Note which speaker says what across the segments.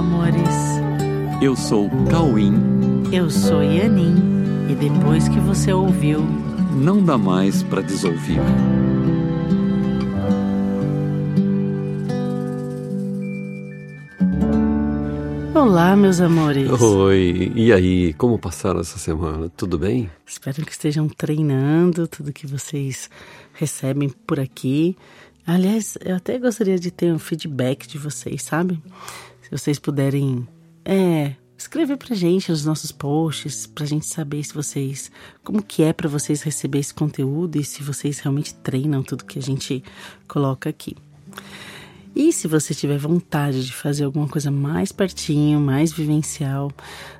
Speaker 1: amores.
Speaker 2: Eu sou Cauim.
Speaker 1: Eu sou Yanin. E depois que você ouviu,
Speaker 2: não dá mais para desouvir.
Speaker 1: Olá, meus amores.
Speaker 2: Oi, e aí, como passaram essa semana? Tudo bem?
Speaker 1: Espero que estejam treinando tudo que vocês recebem por aqui. Aliás, eu até gostaria de ter um feedback de vocês, sabe? Se vocês puderem é, escrever pra gente nos nossos posts, pra gente saber se vocês. como que é para vocês receber esse conteúdo e se vocês realmente treinam tudo que a gente coloca aqui. E se você tiver vontade de fazer alguma coisa mais pertinho, mais vivencial,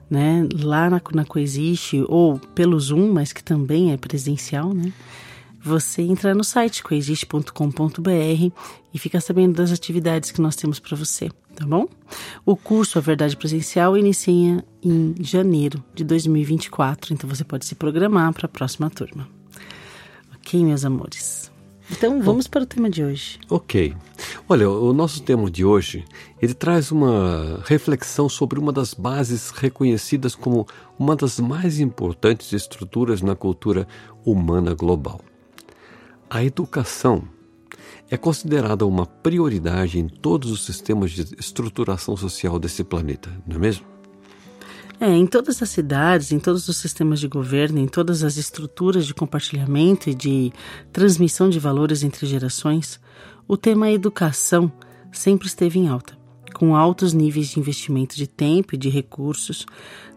Speaker 1: né, lá na, na Coexiste ou pelo Zoom, mas que também é presencial, né? Você entra no site coexiste.com.br e fica sabendo das atividades que nós temos para você, tá bom? O curso A Verdade Presencial inicia em janeiro de 2024, então você pode se programar para a próxima turma. Ok, meus amores? Então vamos para o tema de hoje.
Speaker 2: Ok. Olha, o nosso tema de hoje, ele traz uma reflexão sobre uma das bases reconhecidas como uma das mais importantes estruturas na cultura humana global. A educação é considerada uma prioridade em todos os sistemas de estruturação social desse planeta, não é mesmo?
Speaker 1: É, em todas as cidades, em todos os sistemas de governo, em todas as estruturas de compartilhamento e de transmissão de valores entre gerações, o tema educação sempre esteve em alta, com altos níveis de investimento de tempo e de recursos,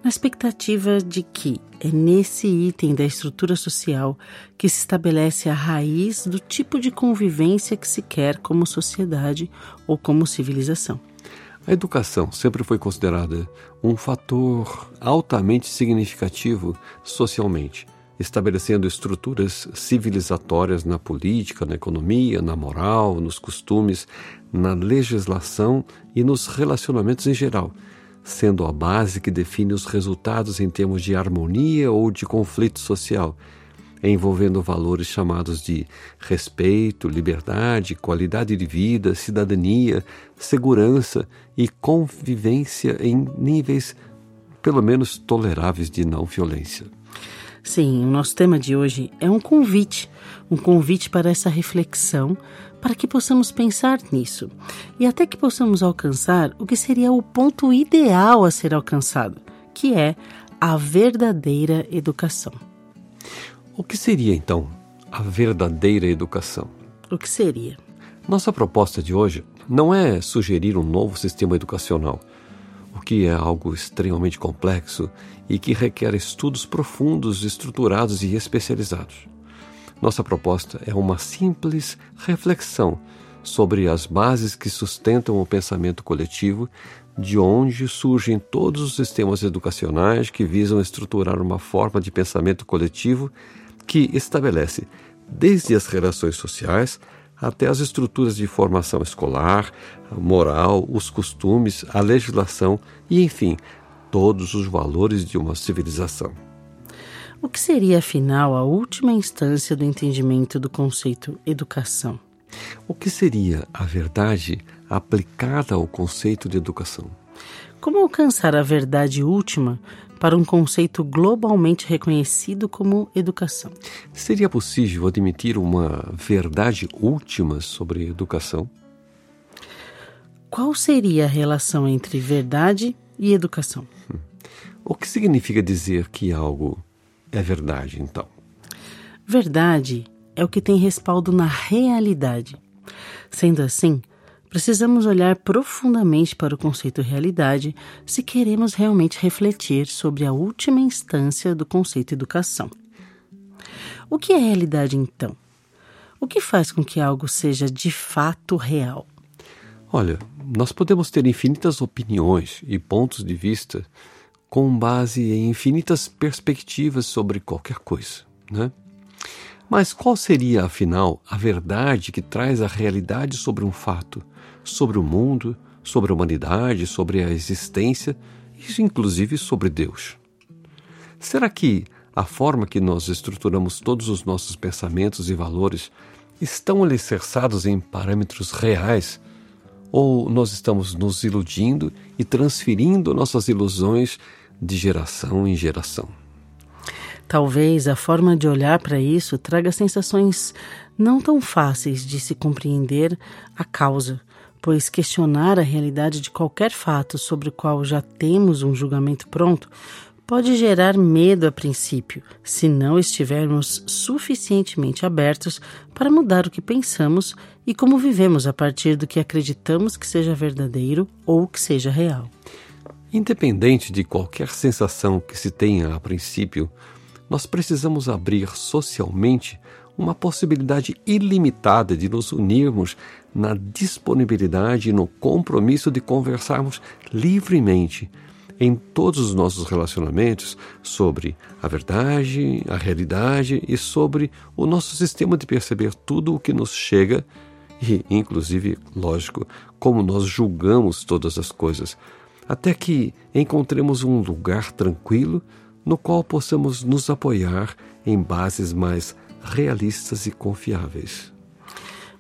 Speaker 1: na expectativa de que é nesse item da estrutura social que se estabelece a raiz do tipo de convivência que se quer como sociedade ou como civilização.
Speaker 2: A educação sempre foi considerada um fator altamente significativo socialmente, estabelecendo estruturas civilizatórias na política, na economia, na moral, nos costumes, na legislação e nos relacionamentos em geral, sendo a base que define os resultados em termos de harmonia ou de conflito social envolvendo valores chamados de respeito, liberdade, qualidade de vida, cidadania, segurança e convivência em níveis pelo menos toleráveis de não violência.
Speaker 1: Sim, o nosso tema de hoje é um convite, um convite para essa reflexão, para que possamos pensar nisso e até que possamos alcançar o que seria o ponto ideal a ser alcançado, que é a verdadeira educação.
Speaker 2: O que seria então a verdadeira educação?
Speaker 1: O que seria?
Speaker 2: Nossa proposta de hoje não é sugerir um novo sistema educacional, o que é algo extremamente complexo e que requer estudos profundos, estruturados e especializados. Nossa proposta é uma simples reflexão sobre as bases que sustentam o pensamento coletivo, de onde surgem todos os sistemas educacionais que visam estruturar uma forma de pensamento coletivo que estabelece desde as relações sociais até as estruturas de formação escolar, a moral, os costumes, a legislação e, enfim, todos os valores de uma civilização.
Speaker 1: O que seria, afinal, a última instância do entendimento do conceito educação?
Speaker 2: O que seria a verdade aplicada ao conceito de educação?
Speaker 1: Como alcançar a verdade última para um conceito globalmente reconhecido como educação.
Speaker 2: Seria possível admitir uma verdade última sobre educação?
Speaker 1: Qual seria a relação entre verdade e educação? Hum.
Speaker 2: O que significa dizer que algo é verdade, então?
Speaker 1: Verdade é o que tem respaldo na realidade. Sendo assim, Precisamos olhar profundamente para o conceito realidade se queremos realmente refletir sobre a última instância do conceito educação. O que é realidade então? O que faz com que algo seja de fato real?
Speaker 2: Olha, nós podemos ter infinitas opiniões e pontos de vista com base em infinitas perspectivas sobre qualquer coisa, né? Mas qual seria, afinal, a verdade que traz a realidade sobre um fato, sobre o mundo, sobre a humanidade, sobre a existência, e inclusive sobre Deus? Será que a forma que nós estruturamos todos os nossos pensamentos e valores estão alicerçados em parâmetros reais Ou nós estamos nos iludindo e transferindo nossas ilusões de geração em geração?
Speaker 1: Talvez a forma de olhar para isso traga sensações não tão fáceis de se compreender a causa, pois questionar a realidade de qualquer fato sobre o qual já temos um julgamento pronto pode gerar medo a princípio, se não estivermos suficientemente abertos para mudar o que pensamos e como vivemos a partir do que acreditamos que seja verdadeiro ou que seja real.
Speaker 2: Independente de qualquer sensação que se tenha a princípio, nós precisamos abrir socialmente uma possibilidade ilimitada de nos unirmos na disponibilidade e no compromisso de conversarmos livremente em todos os nossos relacionamentos sobre a verdade, a realidade e sobre o nosso sistema de perceber tudo o que nos chega e, inclusive, lógico, como nós julgamos todas as coisas, até que encontremos um lugar tranquilo no qual possamos nos apoiar em bases mais realistas e confiáveis.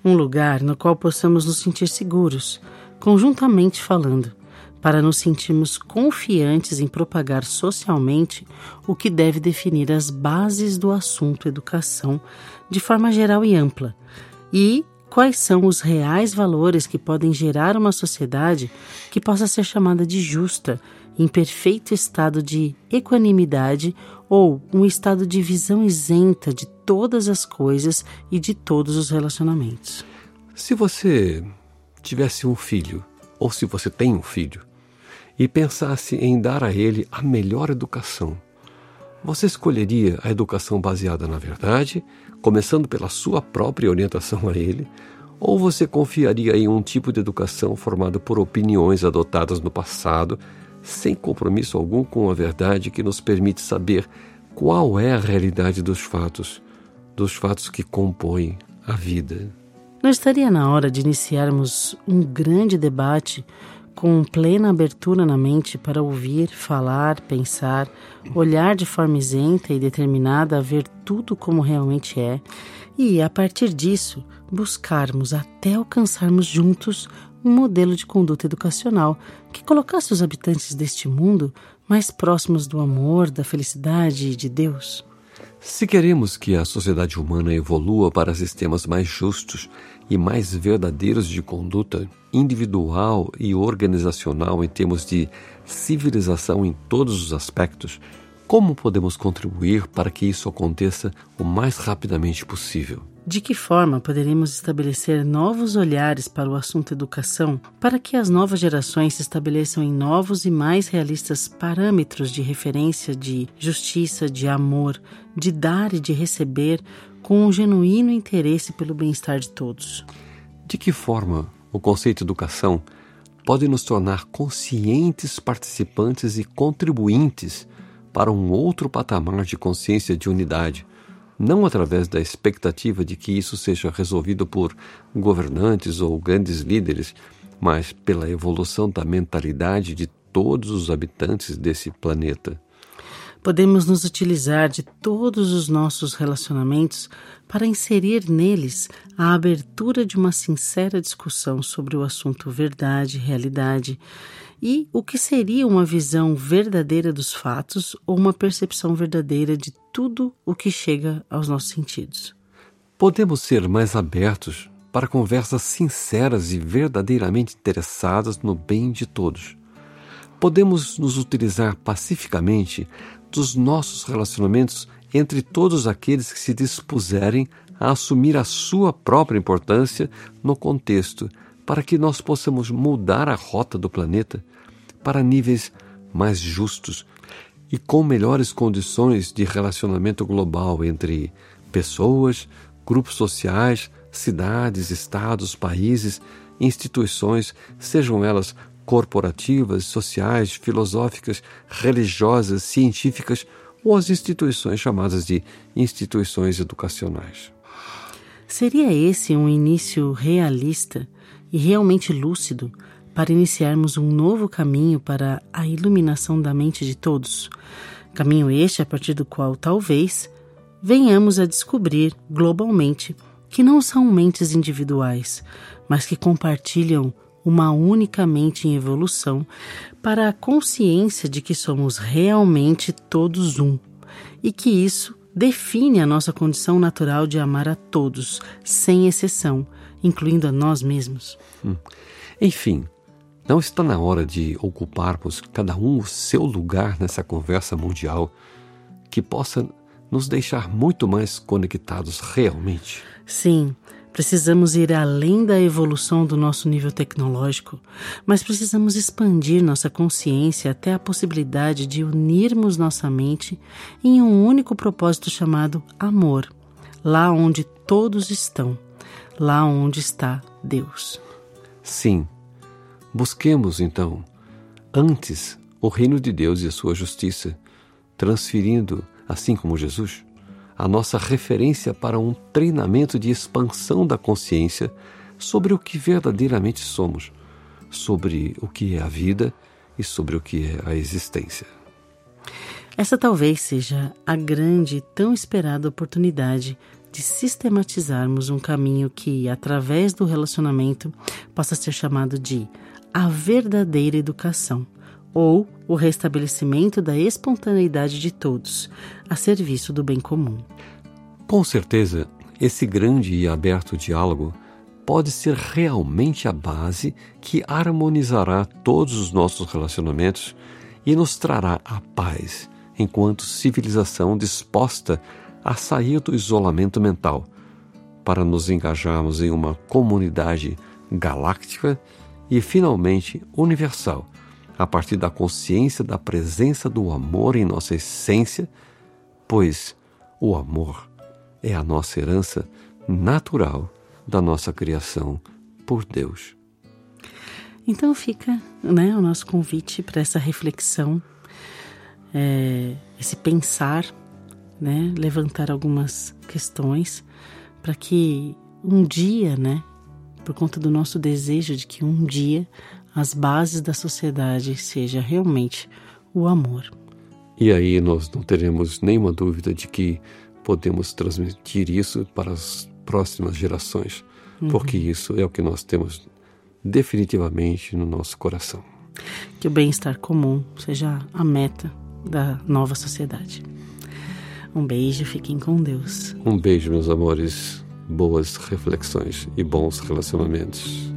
Speaker 1: Um lugar no qual possamos nos sentir seguros, conjuntamente falando para nos sentirmos confiantes em propagar socialmente o que deve definir as bases do assunto educação de forma geral e ampla, e quais são os reais valores que podem gerar uma sociedade que possa ser chamada de justa, em perfeito estado de equanimidade ou um estado de visão isenta de todas as coisas e de todos os relacionamentos.
Speaker 2: Se você tivesse um filho, ou se você tem um filho, e pensasse em dar a ele a melhor educação, você escolheria a educação baseada na verdade, começando pela sua própria orientação a ele, ou você confiaria em um tipo de educação formado por opiniões adotadas no passado, sem compromisso algum com a verdade que nos permite saber qual é a realidade dos fatos, dos fatos que compõem a vida?
Speaker 1: Não estaria na hora de iniciarmos um grande debate com plena abertura na mente para ouvir, falar, pensar, olhar de forma isenta e determinada a ver tudo como realmente é, e, a partir disso, buscarmos até alcançarmos juntos um modelo de conduta educacional que colocasse os habitantes deste mundo mais próximos do amor, da felicidade e de Deus.
Speaker 2: Se queremos que a sociedade humana evolua para sistemas mais justos e mais verdadeiros de conduta individual e organizacional em termos de civilização em todos os aspectos, como podemos contribuir para que isso aconteça o mais rapidamente possível?
Speaker 1: De que forma poderemos estabelecer novos olhares para o assunto educação para que as novas gerações se estabeleçam em novos e mais realistas parâmetros de referência de justiça, de amor, de dar e de receber com um genuíno interesse pelo bem-estar de todos?
Speaker 2: De que forma o conceito educação pode nos tornar conscientes participantes e contribuintes para um outro patamar de consciência de unidade? Não através da expectativa de que isso seja resolvido por governantes ou grandes líderes, mas pela evolução da mentalidade de todos os habitantes desse planeta.
Speaker 1: Podemos nos utilizar de todos os nossos relacionamentos para inserir neles a abertura de uma sincera discussão sobre o assunto verdade, realidade e o que seria uma visão verdadeira dos fatos ou uma percepção verdadeira de tudo o que chega aos nossos sentidos.
Speaker 2: Podemos ser mais abertos para conversas sinceras e verdadeiramente interessadas no bem de todos. Podemos nos utilizar pacificamente dos nossos relacionamentos entre todos aqueles que se dispuserem a assumir a sua própria importância no contexto, para que nós possamos mudar a rota do planeta para níveis mais justos e com melhores condições de relacionamento global entre pessoas, grupos sociais, cidades, estados, países, instituições, sejam elas corporativas, sociais, filosóficas, religiosas, científicas ou as instituições chamadas de instituições educacionais.
Speaker 1: Seria esse um início realista e realmente lúcido para iniciarmos um novo caminho para a iluminação da mente de todos? Caminho este a partir do qual talvez venhamos a descobrir globalmente que não são mentes individuais, mas que compartilham uma única mente em evolução para a consciência de que somos realmente todos um e que isso define a nossa condição natural de amar a todos, sem exceção, incluindo a nós mesmos.
Speaker 2: Hum. Enfim, não está na hora de ocuparmos cada um o seu lugar nessa conversa mundial que possa nos deixar muito mais conectados realmente?
Speaker 1: Sim, Precisamos ir além da evolução do nosso nível tecnológico, mas precisamos expandir nossa consciência até a possibilidade de unirmos nossa mente em um único propósito chamado amor, lá onde todos estão, lá onde está Deus.
Speaker 2: Sim, busquemos então, antes, o reino de Deus e a sua justiça, transferindo, assim como Jesus, a nossa referência para um treinamento de expansão da consciência sobre o que verdadeiramente somos, sobre o que é a vida e sobre o que é a existência.
Speaker 1: Essa talvez seja a grande e tão esperada oportunidade de sistematizarmos um caminho que, através do relacionamento, possa ser chamado de a verdadeira educação ou o restabelecimento da espontaneidade de todos, a serviço do bem comum.
Speaker 2: Com certeza, esse grande e aberto diálogo pode ser realmente a base que harmonizará todos os nossos relacionamentos e nos trará a paz enquanto civilização disposta a sair do isolamento mental para nos engajarmos em uma comunidade galáctica e finalmente universal a partir da consciência da presença do amor em nossa essência, pois o amor é a nossa herança natural da nossa criação por Deus.
Speaker 1: Então fica né, o nosso convite para essa reflexão, é, esse pensar, né, levantar algumas questões para que um dia, né, por conta do nosso desejo de que um dia as bases da sociedade seja realmente o amor.
Speaker 2: E aí nós não teremos nenhuma dúvida de que podemos transmitir isso para as próximas gerações, uhum. porque isso é o que nós temos definitivamente no nosso coração.
Speaker 1: Que o bem-estar comum seja a meta da nova sociedade. Um beijo, fiquem com Deus.
Speaker 2: Um beijo, meus amores. Boas reflexões e bons relacionamentos.